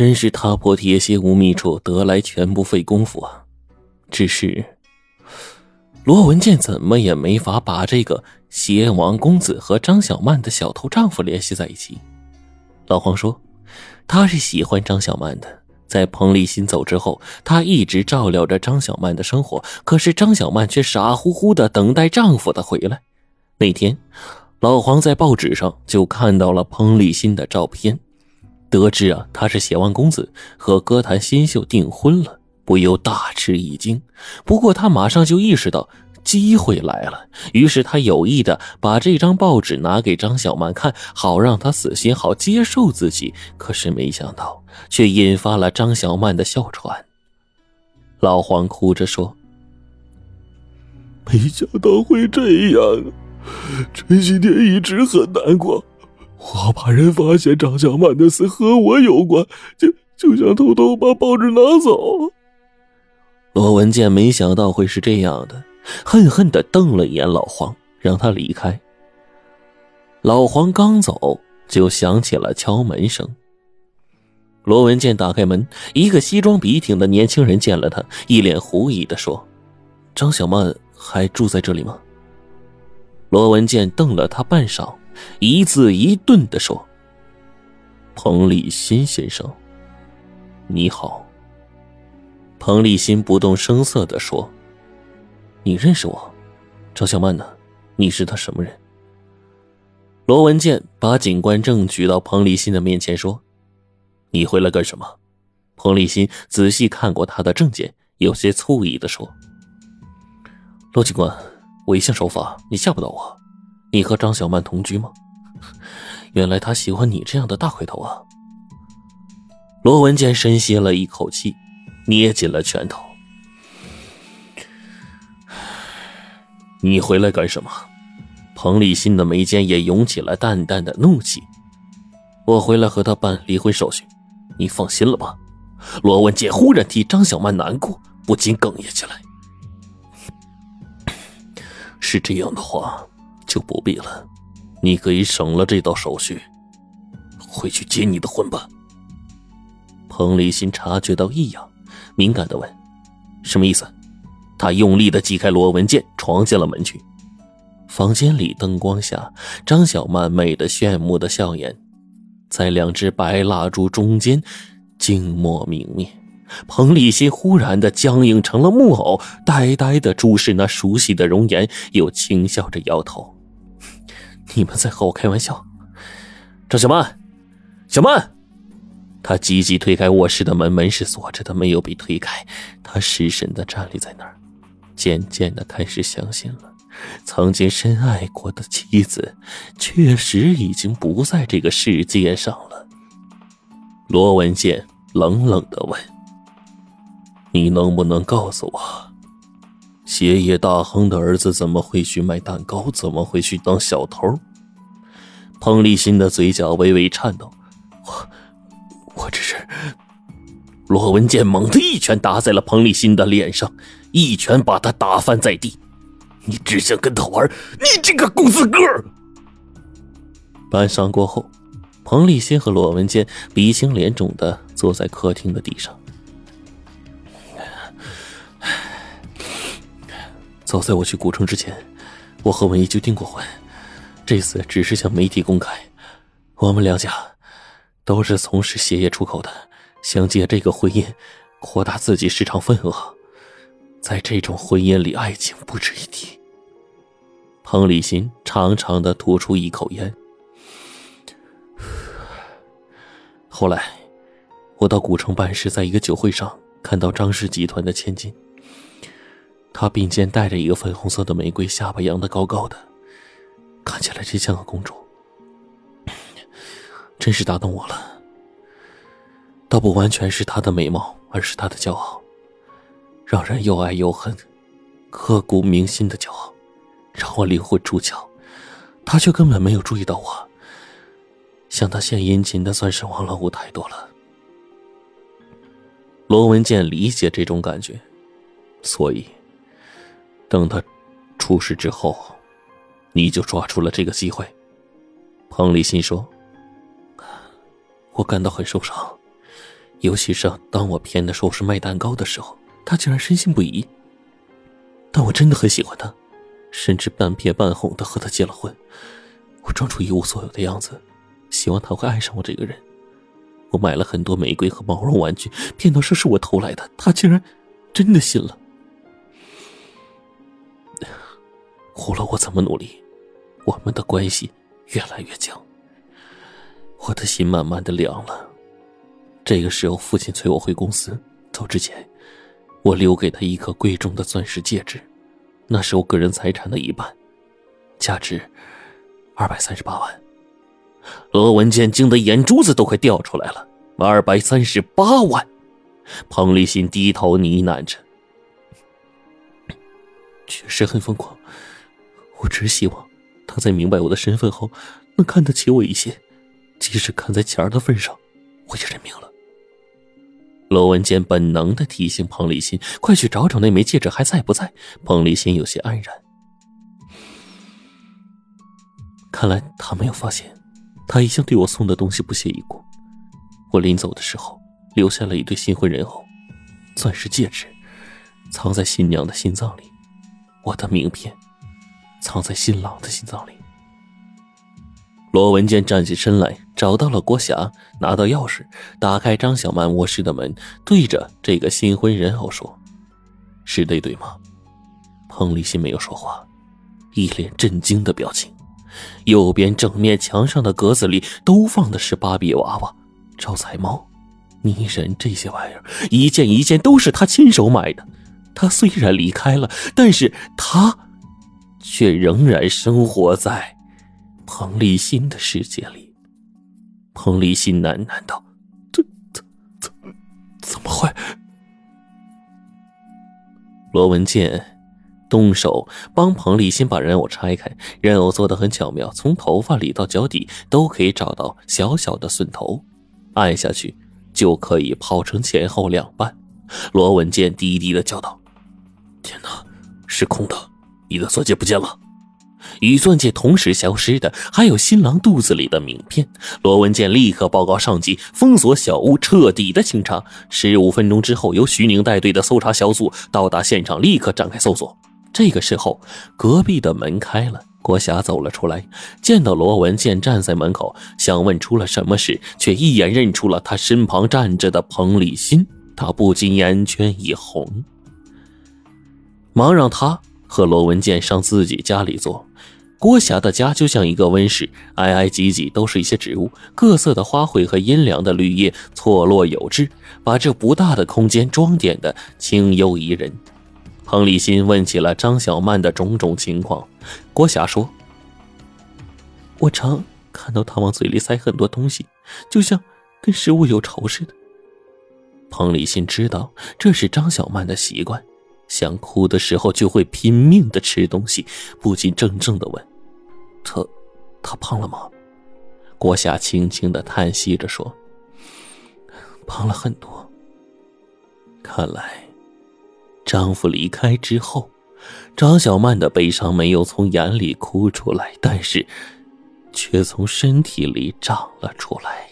真是踏破铁鞋无觅处，得来全不费工夫啊！只是罗文健怎么也没法把这个邪王公子和张小曼的小偷丈夫联系在一起。老黄说，他是喜欢张小曼的。在彭立新走之后，他一直照料着张小曼的生活，可是张小曼却傻乎乎的等待丈夫的回来。那天，老黄在报纸上就看到了彭立新的照片，得知啊他是邪王公子和歌坛新秀订婚了，不由大吃一惊。不过他马上就意识到。机会来了，于是他有意的把这张报纸拿给张小曼看，好让她死心，好接受自己。可是没想到，却引发了张小曼的哮喘。老黄哭着说：“没想到会这样，这几天一直很难过，我怕人发现张小曼的死和我有关，就就想偷偷把报纸拿走。”罗文健没想到会是这样的。恨恨的瞪了一眼老黄，让他离开。老黄刚走，就响起了敲门声。罗文健打开门，一个西装笔挺的年轻人见了他，一脸狐疑的说：“张小曼还住在这里吗？”罗文健瞪了他半晌，一字一顿的说：“彭立新先生，你好。”彭立新不动声色的说。你认识我，张小曼呢？你是他什么人？罗文健把警官证举到彭立新的面前说：“你回来干什么？”彭立新仔细看过他的证件，有些醋意的说：“罗警官，我一向守法，你吓不到我。你和张小曼同居吗？原来他喜欢你这样的大块头啊！”罗文健深吸了一口气，捏紧了拳头。你回来干什么？彭立新的眉间也涌起了淡淡的怒气。我回来和他办离婚手续，你放心了吧？罗文杰忽然替张小曼难过，不禁哽咽起来。是这样的话，就不必了，你可以省了这道手续，回去结你的婚吧。彭立新察觉到异样，敏感的问：“什么意思？”他用力的击开罗文健，闯进了门去。房间里灯光下，张小曼美得炫目的笑颜，在两只白蜡烛中间静默明灭。彭立新忽然的僵硬成了木偶，呆呆的注视那熟悉的容颜，又轻笑着摇头：“你们在和我开玩笑？”张小曼，小曼。他急急推开卧室的门，门是锁着的，没有被推开。他失神的站立在那儿。渐渐的开始相信了，曾经深爱过的妻子，确实已经不在这个世界上了。罗文健冷冷的问：“你能不能告诉我，鞋业大亨的儿子怎么会去卖蛋糕？怎么会去当小偷？”彭立新的嘴角微微颤抖：“我，我只是……”罗文健猛地一拳打在了彭立新的脸上。一拳把他打翻在地，你只想跟他玩，你这个公子哥！半晌过后，彭立新和罗文健鼻青脸肿的坐在客厅的地上。早在我去古城之前，我和文一就订过婚，这次只是向媒体公开，我们两家都是从事鞋业出口的，想借这个婚姻扩大自己市场份额。在这种婚姻里，爱情不值一提。彭立新长长的吐出一口烟。后来，我到古城办事，在一个酒会上看到张氏集团的千金，她并肩带着一个粉红色的玫瑰，下巴扬得高高的，看起来真像个公主，真是打动我了。倒不完全是她的美貌，而是她的骄傲。让人又爱又恨、刻骨铭心的骄傲，让我灵魂出窍。他却根本没有注意到我。向他献殷勤的，算是王老五太多了。罗文健理解这种感觉，所以等他出事之后，你就抓住了这个机会。彭立新说：“我感到很受伤，尤其是当我骗他说我是卖蛋糕的时候，他竟然深信不疑。但我真的很喜欢他，甚至半骗半哄的和他结了婚。我装出一无所有的样子，希望他会爱上我这个人。我买了很多玫瑰和毛绒玩具，骗他说是我偷来的，他竟然真的信了。无论我怎么努力，我们的关系越来越僵。我的心慢慢的凉了。这个时候，父亲催我回公司。走之前，我留给他一颗贵重的钻石戒指，那是我个人财产的一半，价值二百三十八万。罗文健惊得眼珠子都快掉出来了。二百三十八万，彭立新低头呢喃着，确实很疯狂。我只希望他在明白我的身份后，能看得起我一些，即使看在钱儿的份上，我也认命了。罗文健本能的提醒彭立新：“快去找找那枚戒指还在不在。”彭立新有些黯然，看来他没有发现，他一向对我送的东西不屑一顾。我临走的时候，留下了一对新婚人偶，钻石戒指，藏在新娘的心脏里；我的名片，藏在新郎的心脏里。罗文健站起身来，找到了郭霞，拿到钥匙，打开张小曼卧室的门，对着这个新婚人偶说：“是那对吗？”彭立新没有说话，一脸震惊的表情。右边整面墙上的格子里都放的是芭比娃娃。招财猫、泥人这些玩意儿，一件一件都是他亲手买的。他虽然离开了，但是他却仍然生活在彭立新的世界里。彭立新喃喃道：“这、怎、怎、怎么会？”罗文健动手帮彭立新把人偶拆开，人偶做的很巧妙，从头发里到脚底都可以找到小小的寸头。按下去，就可以抛成前后两半。罗文健低低的叫道：“天哪，是空的！你的钻戒不见了。”与钻戒同时消失的，还有新郎肚子里的名片。罗文健立刻报告上级，封锁小屋，彻底的清查。十五分钟之后，由徐宁带队的搜查小组到达现场，立刻展开搜索。这个时候，隔壁的门开了。郭霞走了出来，见到罗文健站在门口，想问出了什么事，却一眼认出了他身旁站着的彭立新，他不禁眼圈一红，忙让他和罗文健上自己家里坐。郭霞的家就像一个温室，挨挨挤挤都是一些植物，各色的花卉和阴凉的绿叶错落有致，把这不大的空间装点的清幽宜人。彭立新问起了张小曼的种种情况，郭霞说：“我常看到她往嘴里塞很多东西，就像跟食物有仇似的。”彭立新知道这是张小曼的习惯，想哭的时候就会拼命的吃东西，不禁怔怔的问：“他，他胖了吗？”郭夏轻轻的叹息着说：“胖了很多。看来。”丈夫离开之后，张小曼的悲伤没有从眼里哭出来，但是，却从身体里长了出来。